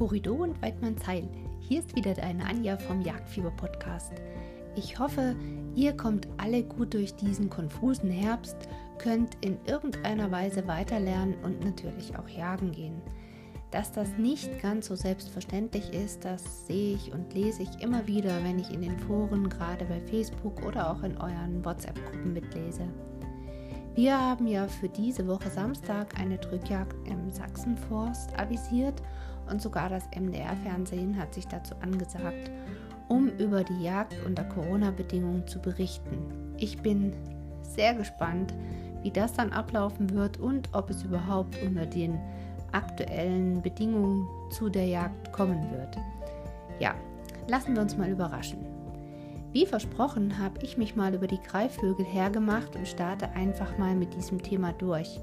Horido und Weidmanns Heil. Hier ist wieder deine Anja vom Jagdfieber Podcast. Ich hoffe, ihr kommt alle gut durch diesen konfusen Herbst, könnt in irgendeiner Weise weiterlernen und natürlich auch jagen gehen. Dass das nicht ganz so selbstverständlich ist, das sehe ich und lese ich immer wieder, wenn ich in den Foren, gerade bei Facebook oder auch in euren WhatsApp-Gruppen mitlese. Wir haben ja für diese Woche Samstag eine Drückjagd im Sachsenforst avisiert und sogar das MDR-Fernsehen hat sich dazu angesagt, um über die Jagd unter Corona-Bedingungen zu berichten. Ich bin sehr gespannt, wie das dann ablaufen wird und ob es überhaupt unter den aktuellen Bedingungen zu der Jagd kommen wird. Ja, lassen wir uns mal überraschen. Wie versprochen habe ich mich mal über die Greifvögel hergemacht und starte einfach mal mit diesem Thema durch.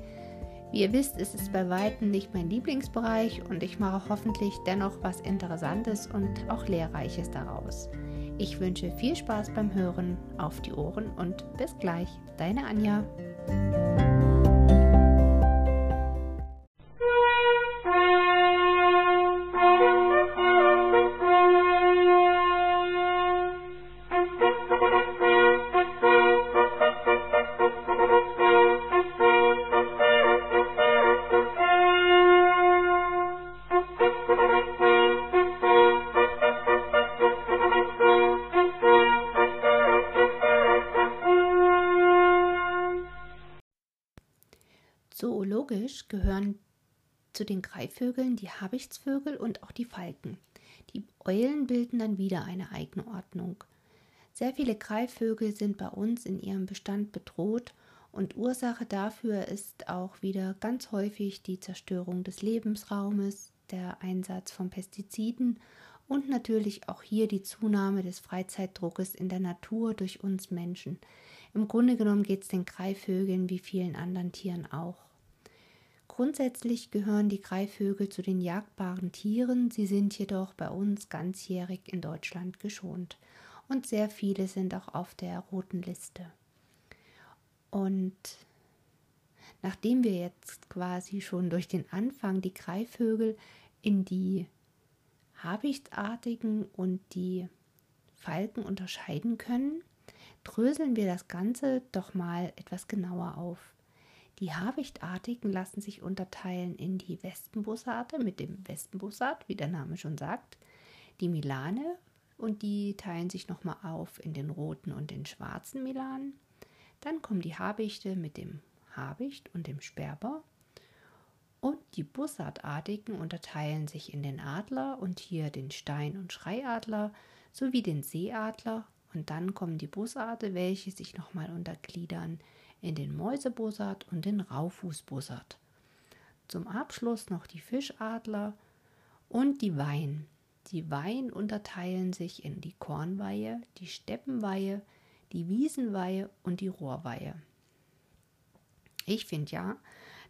Wie ihr wisst, ist es bei weitem nicht mein Lieblingsbereich und ich mache hoffentlich dennoch was Interessantes und auch Lehrreiches daraus. Ich wünsche viel Spaß beim Hören, auf die Ohren und bis gleich, deine Anja. Zoologisch gehören zu den Greifvögeln die Habichtsvögel und auch die Falken. Die Eulen bilden dann wieder eine eigene Ordnung. Sehr viele Greifvögel sind bei uns in ihrem Bestand bedroht und Ursache dafür ist auch wieder ganz häufig die Zerstörung des Lebensraumes, der Einsatz von Pestiziden und natürlich auch hier die Zunahme des Freizeitdruckes in der Natur durch uns Menschen. Im Grunde genommen geht es den Greifvögeln wie vielen anderen Tieren auch. Grundsätzlich gehören die Greifvögel zu den jagdbaren Tieren, sie sind jedoch bei uns ganzjährig in Deutschland geschont und sehr viele sind auch auf der roten Liste. Und nachdem wir jetzt quasi schon durch den Anfang die Greifvögel in die Habichtsartigen und die Falken unterscheiden können, dröseln wir das Ganze doch mal etwas genauer auf. Die Habichtartigen lassen sich unterteilen in die Wespenbussarde mit dem Wespenbussard, wie der Name schon sagt, die Milane und die teilen sich nochmal auf in den roten und den schwarzen Milanen. Dann kommen die Habichte mit dem Habicht und dem Sperber. Und die Bussardartigen unterteilen sich in den Adler und hier den Stein- und Schreiadler sowie den Seeadler. Und dann kommen die Bussarde, welche sich nochmal untergliedern in den Mäusebussard und den Raufußbussard. Zum Abschluss noch die Fischadler und die Wein. Die Wein unterteilen sich in die Kornweihe, die Steppenweihe, die Wiesenweihe und die Rohrweihe. Ich finde ja,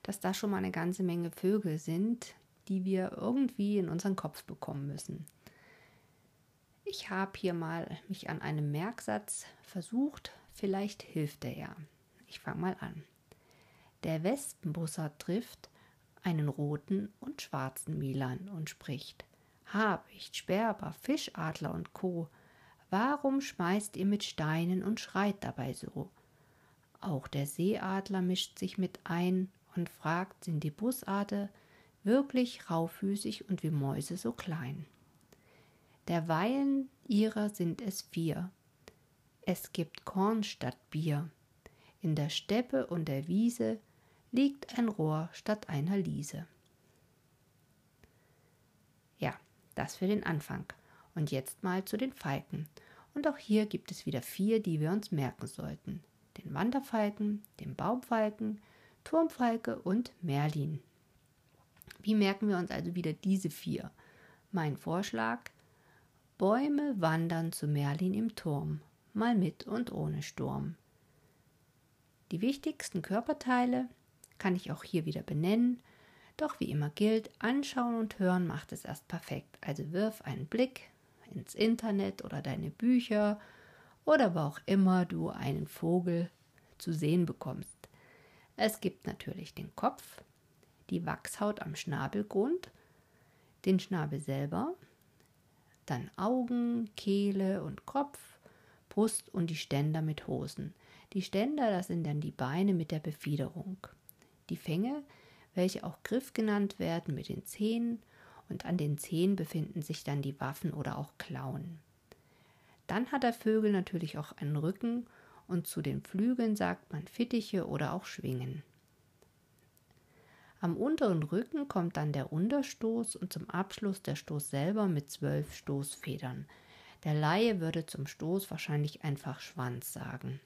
dass da schon mal eine ganze Menge Vögel sind, die wir irgendwie in unseren Kopf bekommen müssen. Ich habe hier mal mich an einem Merksatz versucht, vielleicht hilft er ja. Ich fange mal an. Der Wespenbussard trifft einen roten und schwarzen Milan und spricht: Habicht, Sperber, Fischadler und Co. Warum schmeißt ihr mit Steinen und schreit dabei so? Auch der Seeadler mischt sich mit ein und fragt, sind die Bussarde wirklich raufüßig und wie Mäuse so klein? Derweilen ihrer sind es vier. Es gibt Korn statt Bier. In der Steppe und der Wiese liegt ein Rohr statt einer Liese. Ja, das für den Anfang. Und jetzt mal zu den Falken. Und auch hier gibt es wieder vier, die wir uns merken sollten. Den Wanderfalken, den Baumfalken, Turmfalke und Merlin. Wie merken wir uns also wieder diese vier? Mein Vorschlag: Bäume wandern zu Merlin im Turm, mal mit und ohne Sturm. Die wichtigsten Körperteile kann ich auch hier wieder benennen, doch wie immer gilt, anschauen und hören macht es erst perfekt. Also wirf einen Blick ins Internet oder deine Bücher oder wo auch immer du einen Vogel zu sehen bekommst. Es gibt natürlich den Kopf, die Wachshaut am Schnabelgrund, den Schnabel selber, dann Augen, Kehle und Kopf, Brust und die Ständer mit Hosen. Die Ständer, das sind dann die Beine mit der Befiederung. Die Fänge, welche auch Griff genannt werden, mit den Zähnen und an den Zähnen befinden sich dann die Waffen oder auch Klauen. Dann hat der Vögel natürlich auch einen Rücken und zu den Flügeln sagt man Fittiche oder auch Schwingen. Am unteren Rücken kommt dann der Unterstoß und zum Abschluss der Stoß selber mit zwölf Stoßfedern. Der Laie würde zum Stoß wahrscheinlich einfach Schwanz sagen.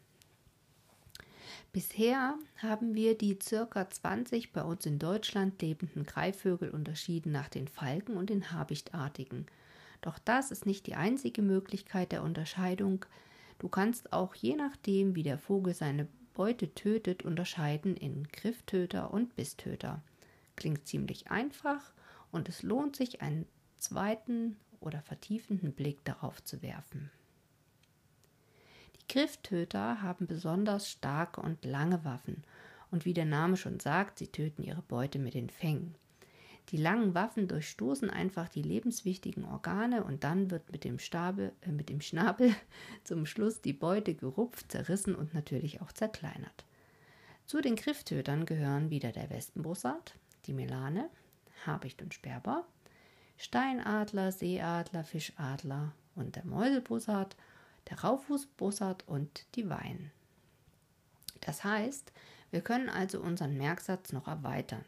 Bisher haben wir die circa 20 bei uns in Deutschland lebenden Greifvögel unterschieden nach den Falken und den Habichtartigen. Doch das ist nicht die einzige Möglichkeit der Unterscheidung. Du kannst auch je nachdem, wie der Vogel seine Beute tötet, unterscheiden in Grifftöter und Bisstöter. Klingt ziemlich einfach und es lohnt sich, einen zweiten oder vertiefenden Blick darauf zu werfen. Die Grifftöter haben besonders starke und lange Waffen und wie der Name schon sagt, sie töten ihre Beute mit den Fängen. Die langen Waffen durchstoßen einfach die lebenswichtigen Organe und dann wird mit dem, Stabel, äh, mit dem Schnabel zum Schluss die Beute gerupft, zerrissen und natürlich auch zerkleinert. Zu den Grifftötern gehören wieder der Wespenbussard, die Melane, Habicht und Sperber, Steinadler, Seeadler, Fischadler und der Mäusebussard, der Raufußbussard und die Wein. Das heißt, wir können also unseren Merksatz noch erweitern.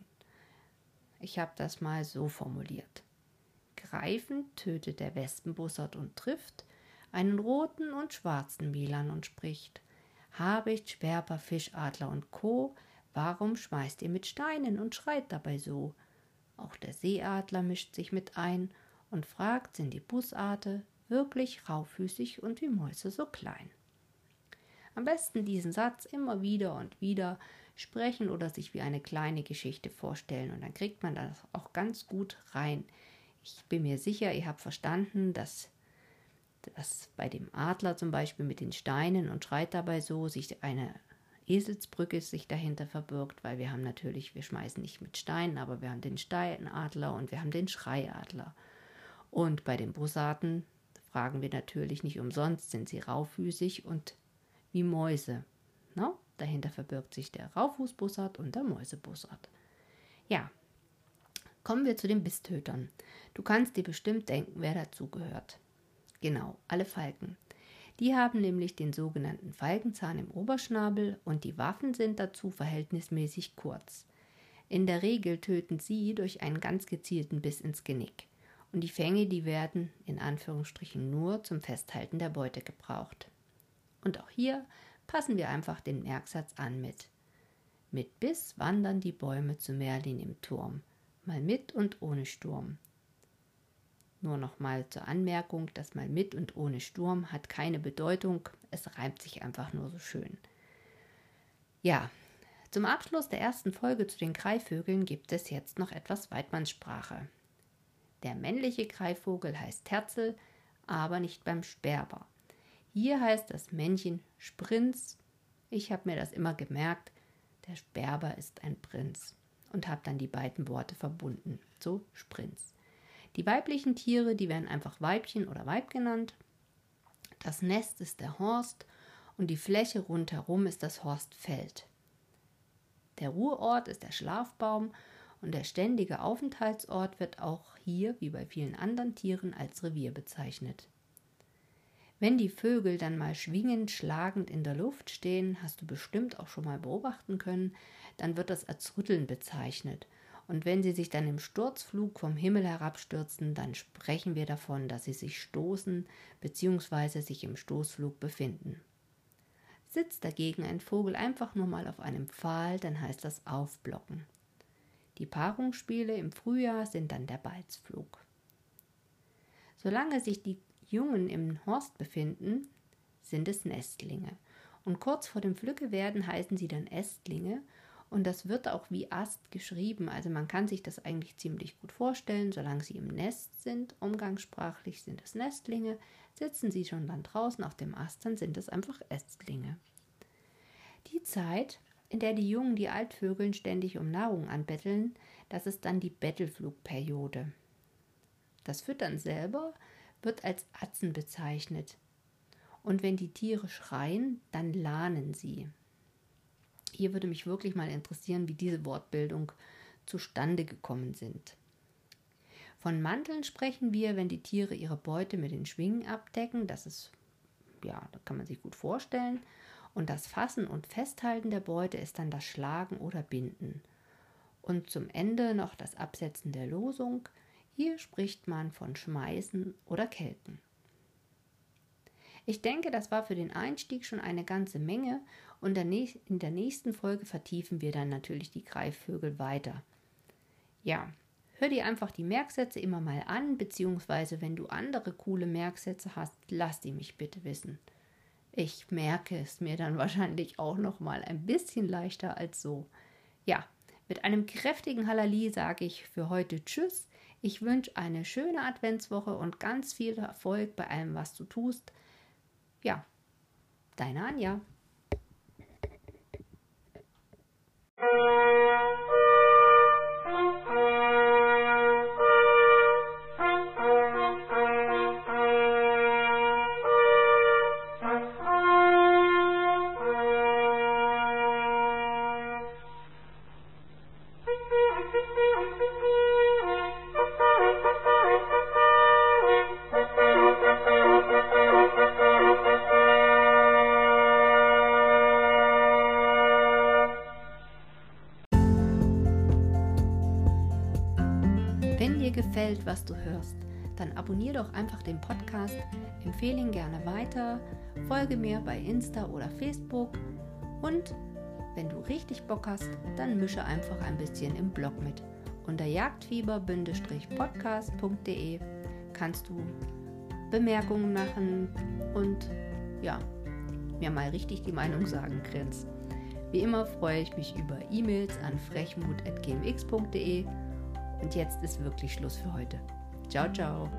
Ich habe das mal so formuliert. Greifend tötet der Wespenbussard und trifft einen roten und schwarzen Milan und spricht: Habicht, Sperber, Fischadler und Co., warum schmeißt ihr mit Steinen und schreit dabei so? Auch der Seeadler mischt sich mit ein und fragt, sind die Bussarte wirklich rauffüßig und wie Mäuse so klein? Am besten diesen Satz immer wieder und wieder sprechen oder sich wie eine kleine Geschichte vorstellen und dann kriegt man das auch ganz gut rein. Ich bin mir sicher, ihr habt verstanden, dass das bei dem Adler zum Beispiel mit den Steinen und schreit dabei so, sich eine Eselsbrücke sich dahinter verbirgt, weil wir haben natürlich, wir schmeißen nicht mit Steinen, aber wir haben den Steinadler und wir haben den Schreiadler. Und bei den Bussarden fragen wir natürlich nicht umsonst, sind sie raufüßig und wie Mäuse. No? Dahinter verbirgt sich der Raufußbussard und der Mäusebussard. Ja, kommen wir zu den Bisstötern. Du kannst dir bestimmt denken, wer dazugehört. Genau, alle Falken. Die haben nämlich den sogenannten Falkenzahn im Oberschnabel und die Waffen sind dazu verhältnismäßig kurz. In der Regel töten sie durch einen ganz gezielten Biss ins Genick. Und die Fänge, die werden in Anführungsstrichen nur zum Festhalten der Beute gebraucht. Und auch hier passen wir einfach den Merksatz an mit. Mit Biss wandern die Bäume zu Merlin im Turm, mal mit und ohne Sturm. Nur nochmal zur Anmerkung, das mal mit und ohne Sturm hat keine Bedeutung, es reimt sich einfach nur so schön. Ja, zum Abschluss der ersten Folge zu den Greifvögeln gibt es jetzt noch etwas Weidmannssprache. Der männliche Greifvogel heißt Terzel, aber nicht beim Sperber. Hier heißt das Männchen Sprinz. Ich habe mir das immer gemerkt, der Sperber ist ein Prinz und habe dann die beiden Worte verbunden. So Sprinz. Die weiblichen Tiere, die werden einfach Weibchen oder Weib genannt. Das Nest ist der Horst und die Fläche rundherum ist das Horstfeld. Der Ruheort ist der Schlafbaum und der ständige Aufenthaltsort wird auch hier, wie bei vielen anderen Tieren, als Revier bezeichnet. Wenn die Vögel dann mal schwingend, schlagend in der Luft stehen, hast du bestimmt auch schon mal beobachten können, dann wird das als Rütteln bezeichnet und wenn sie sich dann im Sturzflug vom Himmel herabstürzen, dann sprechen wir davon, dass sie sich stoßen bzw. sich im Stoßflug befinden. Sitzt dagegen ein Vogel einfach nur mal auf einem Pfahl, dann heißt das Aufblocken. Die Paarungsspiele im Frühjahr sind dann der Balzflug. Solange sich die Jungen im Horst befinden, sind es Nestlinge. Und kurz vor dem Pflückewerden heißen sie dann Ästlinge und das wird auch wie Ast geschrieben. Also man kann sich das eigentlich ziemlich gut vorstellen, solange sie im Nest sind. Umgangssprachlich sind es Nestlinge. Sitzen sie schon dann draußen auf dem Ast, dann sind es einfach Ästlinge. Die Zeit, in der die Jungen die Altvögeln ständig um Nahrung anbetteln, das ist dann die Bettelflugperiode. Das Füttern selber wird als Atzen bezeichnet. Und wenn die Tiere schreien, dann lahnen sie. Hier würde mich wirklich mal interessieren, wie diese Wortbildung zustande gekommen sind. Von Manteln sprechen wir, wenn die Tiere ihre Beute mit den Schwingen abdecken. Das ist, ja, da kann man sich gut vorstellen. Und das Fassen und Festhalten der Beute ist dann das Schlagen oder Binden. Und zum Ende noch das Absetzen der Losung. Hier spricht man von Schmeißen oder Kelken. Ich denke, das war für den Einstieg schon eine ganze Menge und in der nächsten Folge vertiefen wir dann natürlich die Greifvögel weiter. Ja, hör dir einfach die Merksätze immer mal an, beziehungsweise wenn du andere coole Merksätze hast, lass die mich bitte wissen. Ich merke es mir dann wahrscheinlich auch noch mal ein bisschen leichter als so. Ja, mit einem kräftigen Halali sage ich für heute Tschüss. Ich wünsche eine schöne Adventswoche und ganz viel Erfolg bei allem, was du tust. Ja, deine Anja. Gefällt, was du hörst, dann abonniere doch einfach den Podcast, empfehle ihn gerne weiter, folge mir bei Insta oder Facebook und wenn du richtig Bock hast, dann mische einfach ein bisschen im Blog mit. Unter jagdfieber-podcast.de kannst du Bemerkungen machen und ja, mir mal richtig die Meinung sagen, Grins. Wie immer freue ich mich über E-Mails an frechmut.gmx.de und jetzt ist wirklich Schluss für heute. Ciao, ciao.